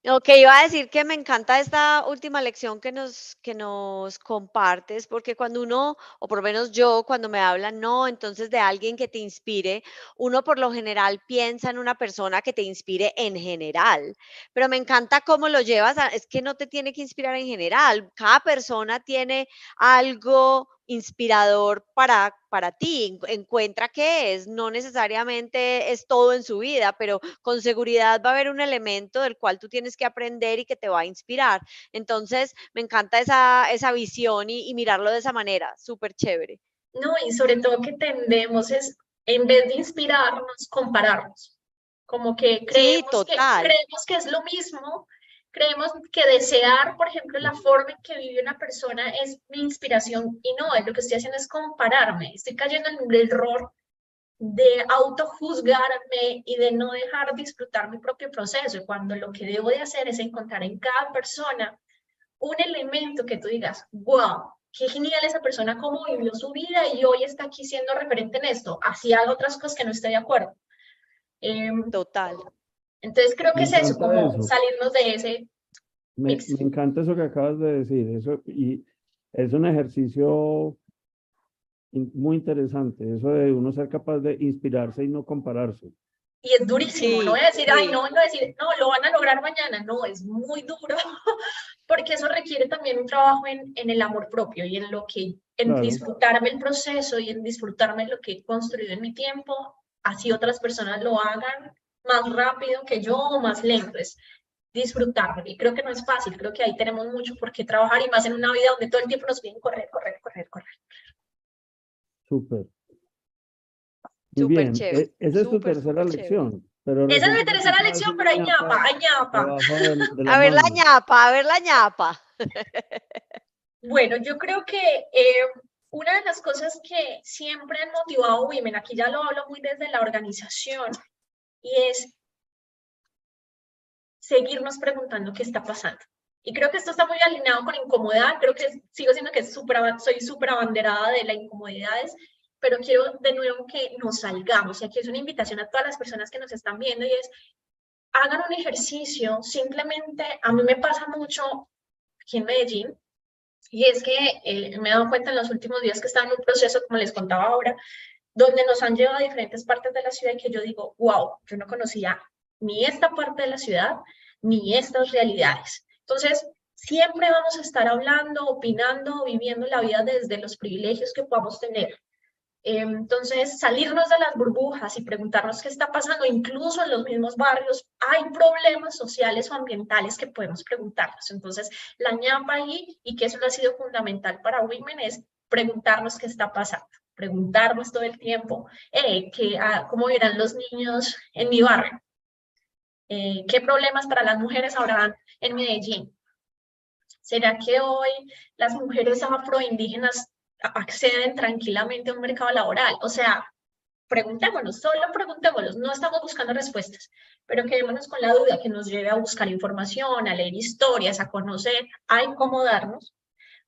Ok, iba a decir que me encanta esta última lección que nos, que nos compartes, porque cuando uno, o por lo menos yo, cuando me hablan, no, entonces de alguien que te inspire, uno por lo general piensa en una persona que te inspire en general, pero me encanta cómo lo llevas, es que no te tiene que inspirar en general, cada persona tiene algo inspirador para, para ti. Encuentra qué es, no necesariamente es todo en su vida, pero con seguridad va a haber un elemento del cual tú tienes que aprender y que te va a inspirar. Entonces, me encanta esa, esa visión y, mirarlo de esa manera, súper chévere. No, y sobre todo que tendemos es, en vez de inspirarnos, compararnos. Como que creemos, que creemos que es lo mismo, creemos que desear, por ejemplo, la forma en que vive una persona es mi inspiración y no, lo que estoy haciendo es compararme, estoy cayendo en el error de autojuzgarme y de no dejar disfrutar mi propio proceso, cuando lo que debo de hacer es encontrar en cada persona un elemento que tú digas, wow, qué genial esa persona, cómo vivió su vida y hoy está aquí siendo referente en esto, así hago otras cosas que no estoy de acuerdo. Em, Total. Entonces creo que es eso, como salirnos de ese. Me, me, encanta eso que acabas de decir, eso, y es un ejercicio muy interesante, eso de uno ser capaz de inspirarse y no compararse. y es durísimo, no voy a decir, ay, no, no decir, no, lo van a lograr mañana, no, es muy duro, [laughs] porque eso requiere también un trabajo en, en el amor propio y en lo que, en disfrutarme el proceso y en disfrutarme lo que he construido en mi tiempo, así otras personas lo hagan más rápido que yo o más lento, es disfrutarme, y creo que no es fácil, creo que ahí tenemos mucho por qué trabajar y más en una vida donde todo el tiempo nos piden correr, correr, correr, correr. Súper. Muy bien. E, esa es tu tercera lección. Pero Esa es mi tercera lección, pero hay ñapa, hay [laughs] ñapa. a ver la ñapa, a ver la ñapa. Bueno, yo creo que eh, una de las cosas que siempre han motivado a Women, aquí ya lo hablo muy desde la organización, y es seguirnos preguntando qué está pasando. Y creo que esto está muy alineado con incomodidad, creo que sigo siendo que soy súper abanderada de las incomodidades, pero quiero de nuevo que nos salgamos. Y aquí es una invitación a todas las personas que nos están viendo y es, hagan un ejercicio, simplemente a mí me pasa mucho aquí en Medellín, y es que eh, me he dado cuenta en los últimos días que estaba en un proceso, como les contaba ahora, donde nos han llevado a diferentes partes de la ciudad y que yo digo, wow, yo no conocía ni esta parte de la ciudad, ni estas realidades. Entonces, siempre vamos a estar hablando, opinando, viviendo la vida desde los privilegios que podamos tener. Entonces, salirnos de las burbujas y preguntarnos qué está pasando, incluso en los mismos barrios, hay problemas sociales o ambientales que podemos preguntarnos. Entonces, la ñapa ahí, y que eso ha sido fundamental para Women, es preguntarnos qué está pasando, preguntarnos todo el tiempo, eh, ah, cómo irán los niños en mi barrio, eh, qué problemas para las mujeres habrán en Medellín. ¿Será que hoy las mujeres afroindígenas acceden tranquilamente a un mercado laboral. O sea, preguntémonos, solo preguntémonos, no estamos buscando respuestas, pero quedémonos con la duda que nos lleve a buscar información, a leer historias, a conocer, a incomodarnos,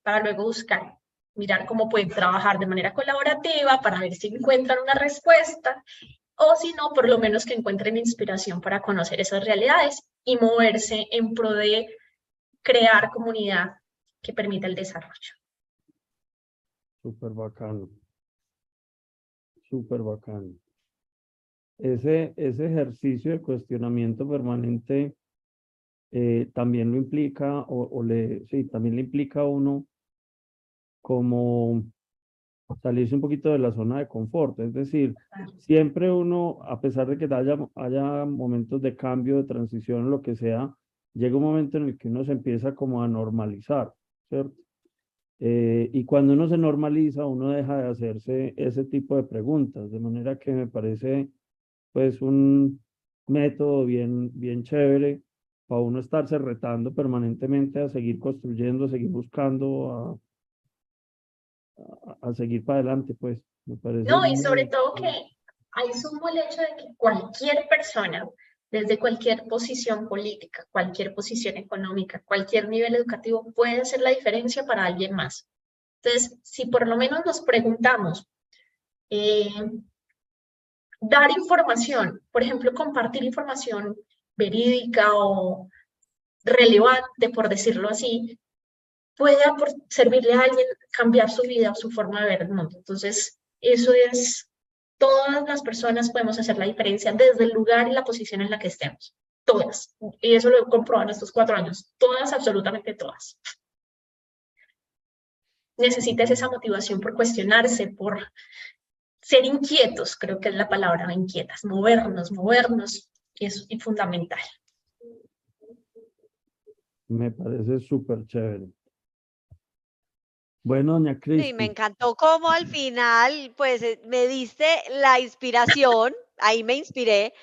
para luego buscar, mirar cómo pueden trabajar de manera colaborativa para ver si encuentran una respuesta o si no, por lo menos que encuentren inspiración para conocer esas realidades y moverse en pro de crear comunidad que permita el desarrollo. Súper bacano. Súper bacano. Ese, ese ejercicio de cuestionamiento permanente eh, también lo implica, o, le, sí, también le implica a uno como salirse un poquito de la zona de confort. Es decir, siempre uno, a pesar de que haya, haya momentos de cambio, de transición, lo que sea, llega un momento en el que uno se empieza como a normalizar, ¿cierto? Eh, y cuando uno se normaliza, uno deja de hacerse ese tipo de preguntas, de manera que me parece pues un método bien, bien chévere para uno estarse retando permanentemente a seguir construyendo, a seguir buscando, a, seguir para adelante, pues. Me parece no, y sobre todo que hay sumo el hecho de que cualquier persona desde cualquier posición política, cualquier posición económica, cualquier nivel educativo puede hacer la diferencia para alguien más. Entonces, si por lo menos nos preguntamos, eh, dar información, por ejemplo, compartir información verídica o relevante, por decirlo así, puede servirle a alguien cambiar su vida o su forma de ver el mundo. Entonces, eso es Todas las personas podemos hacer la diferencia desde el lugar y la posición en la que estemos. Todas. Y eso lo he comprobado en estos cuatro años. Todas, absolutamente todas. Necesitas esa motivación por cuestionarse, por ser inquietos, creo que es la palabra, inquietas, movernos, movernos, es fundamental. Me parece súper chévere. Bueno, doña Cris. Sí, me encantó cómo al final, pues, eh, me diste la inspiración, ahí me inspiré,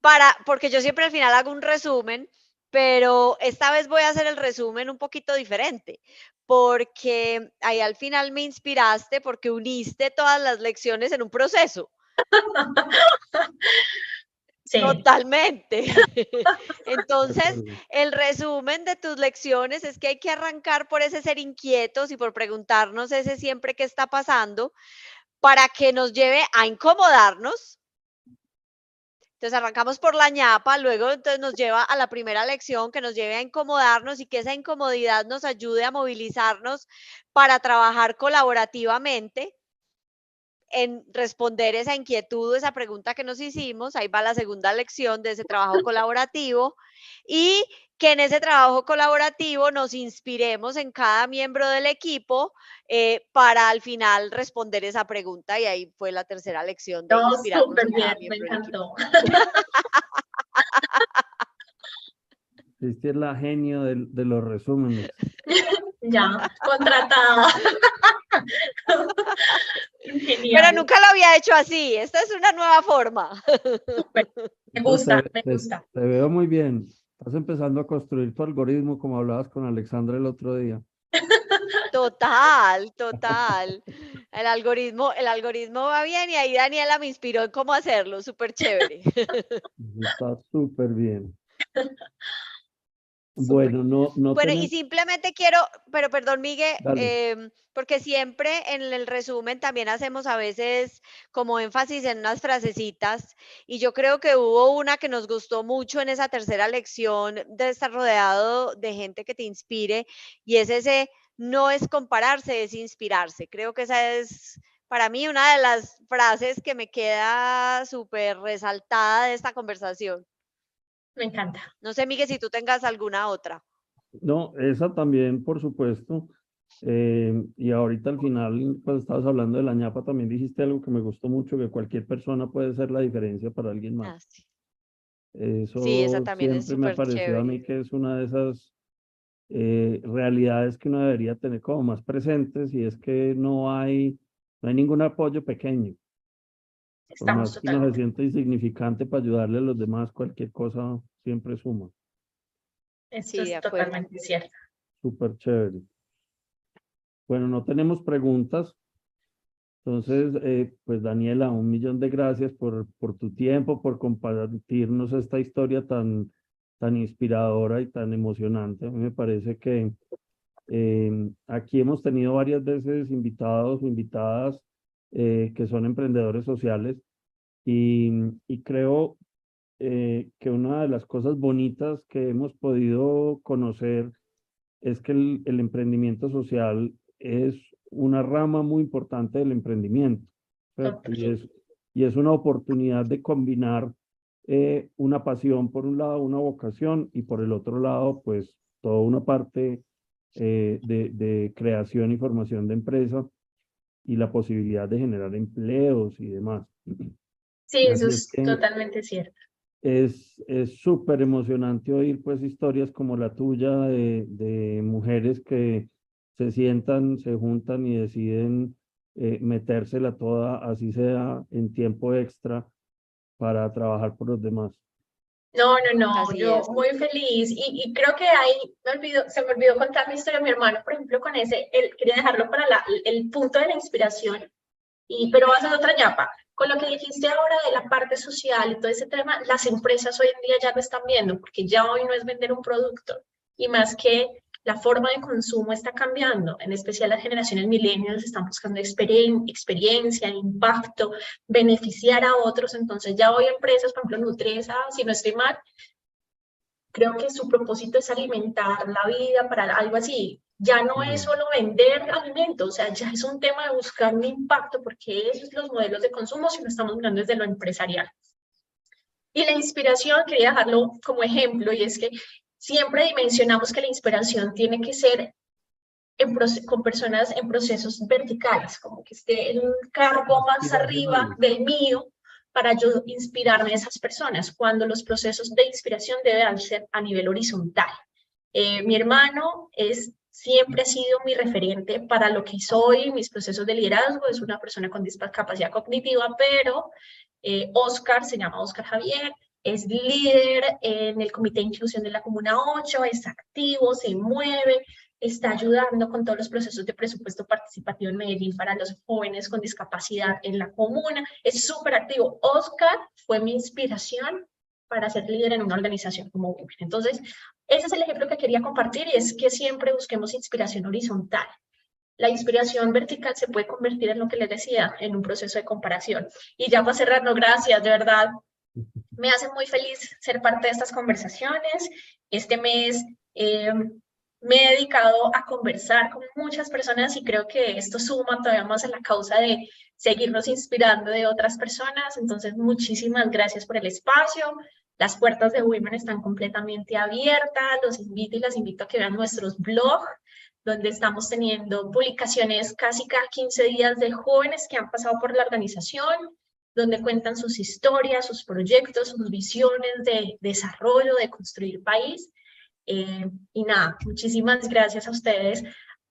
para, porque yo siempre al final hago un resumen, pero esta vez voy a hacer el resumen un poquito diferente, porque ahí al final me inspiraste porque uniste todas las lecciones en un proceso. [laughs] Totalmente. [laughs] Entonces, el resumen de tus lecciones es que hay que arrancar por ese ser inquietos y por preguntarnos ese siempre qué está pasando para que nos lleve a incomodarnos. Entonces arrancamos por la ñapa, luego entonces nos lleva a la primera lección que nos lleve a incomodarnos y que esa incomodidad nos ayude a movilizarnos para trabajar colaborativamente en responder esa inquietud, esa pregunta que nos hicimos. Ahí va la segunda lección de ese trabajo colaborativo. Y que en ese trabajo colaborativo nos inspiremos en cada miembro del equipo eh, para al final responder esa pregunta. Y ahí fue la tercera lección de no, súper bien, me encantó. [laughs] es la genio de, de los resúmenes. [laughs] ya, contratada. Pero nunca lo había hecho así. Esta es una nueva forma. Me gusta, me gusta. Te, veo muy bien. Estás empezando a construir tu algoritmo como hablabas con Alexandra el otro día. Total, total. El algoritmo, el algoritmo va bien y ahí Daniela me inspiró en cómo hacerlo. Súper chévere. Está súper bien. Bueno, no, no. Bueno, y simplemente quiero, pero perdón, Miguel, em, porque siempre en el resumen también hacemos a veces como énfasis en unas frasecitas, y yo creo que hubo una que nos gustó mucho en esa tercera lección de estar rodeado de gente que te inspire, y es ese no es compararse, es inspirarse. Creo que esa es para mí una de las frases que me queda súper resaltada de esta conversación. Me encanta. No sé, Miguel, si tú tengas alguna otra. No, esa también, por supuesto. Eh, y ahorita al final, cuando estabas hablando de la ñapa, también dijiste algo que me gustó mucho, que cualquier persona puede ser la diferencia para alguien más. Ah, sí. Eso sí, esa también siempre me ha parecido a mí que es una de esas eh, realidades que uno debería tener como más presentes y es que no hay, no hay ningún apoyo pequeño. Estamos más que uno se siente insignificante para ayudarle a los demás, cualquier cosa siempre suma. Esto es totalmente cierto. Súper chévere. Bueno, no tenemos preguntas. Entonces, eh, pues Daniela, un millón de gracias por, por tu tiempo, por compartirnos esta historia tan, tan inspiradora y tan emocionante. A mí me parece que eh, aquí hemos tenido varias veces invitados o invitadas eh, que son emprendedores sociales y, y creo eh, que una de las cosas bonitas que hemos podido conocer es que el, el, emprendimiento social es una rama muy importante del emprendimiento. Y, es, y es una oportunidad de combinar eh, una pasión por un lado, una vocación y por el otro lado, pues toda una parte eh, de, de creación y formación de empresa y la posibilidad de generar empleos y demás. Sí, eso es totalmente cierto es súper emocionante oír pues historias como la tuya de, de, mujeres que se sientan, se juntan y deciden eh, metérsela toda, así sea en tiempo extra, para trabajar por los demás. No, no, no, yo muy feliz y, y, creo que ahí me olvido, se me olvidó contar mi historia mi hermano, por ejemplo, con ese, él quería dejarlo para la, el punto de la inspiración, y, pero va a ser otra ñapa. Con lo que dijiste ahora de la parte social y todo ese tema, las empresas hoy en día ya lo están viendo, porque ya hoy no es vender un producto, y más que la forma de consumo está cambiando, en especial las generaciones millennials están buscando experiencia, impacto, beneficiar a otros, entonces ya hoy empresas, por ejemplo Nutresa, si no estoy mal, creo que su propósito es alimentar la vida para algo así, ya no es solo vender alimentos, o sea, ya es un tema de buscar un impacto, porque esos son los modelos de consumo si lo estamos mirando desde lo empresarial. Y la inspiración, quería dejarlo como ejemplo, y es que siempre dimensionamos que la inspiración tiene que ser con personas en procesos verticales, como que esté en un cargo más arriba del mío para yo inspirarme a esas personas, cuando los procesos de inspiración deben ser a nivel horizontal. Eh, mi hermano es siempre ha sido mi referente para lo que soy, mis procesos de liderazgo, es una persona con discapacidad cognitiva, pero eh, Oscar, se llama Oscar Javier, es líder en el Comité de Inclusión de la Comuna 8, es activo, se mueve, está ayudando con todos los procesos de presupuesto participativo en Medellín para los jóvenes con discapacidad en la comuna, es súper activo. Oscar fue mi inspiración para ser líder en una organización como Women. Entonces, ese es el ejemplo que quería compartir y es que siempre busquemos inspiración horizontal. La inspiración vertical se puede convertir en lo que les decía, en un proceso de comparación. Y ya para cerrarlo, gracias, de verdad. Me hace muy feliz ser parte de estas conversaciones. Este mes eh, me he dedicado a conversar con muchas personas y creo que esto suma todavía más a la causa de seguirnos inspirando de otras personas. Entonces, muchísimas gracias por el espacio. Las puertas de Women están completamente abiertas. Los invito y las invito a que vean nuestros blogs, donde estamos teniendo publicaciones casi cada 15 días de jóvenes que han pasado por la organización, donde cuentan sus historias, sus proyectos, sus visiones de desarrollo, de construir país. Eh, y nada, muchísimas gracias a ustedes,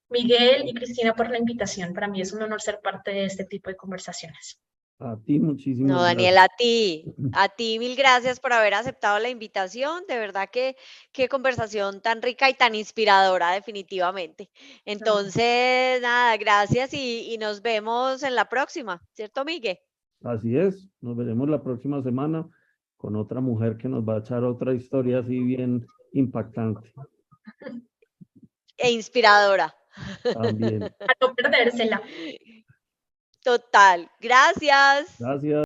Miguel y Cristina, por la invitación. Para mí es un honor ser parte de este tipo de conversaciones. A ti muchísimas No, Daniel, a ti, a ti mil gracias por haber aceptado la invitación. De verdad que qué conversación tan rica y tan inspiradora, definitivamente. Entonces, nada, gracias y, y nos vemos en la próxima, ¿cierto, Miguel? Así es, nos veremos la próxima semana con otra mujer que nos va a echar otra historia así bien impactante. [laughs] E inspiradora. También. [laughs] A no perdérsela. Total. Gracias. Gracias.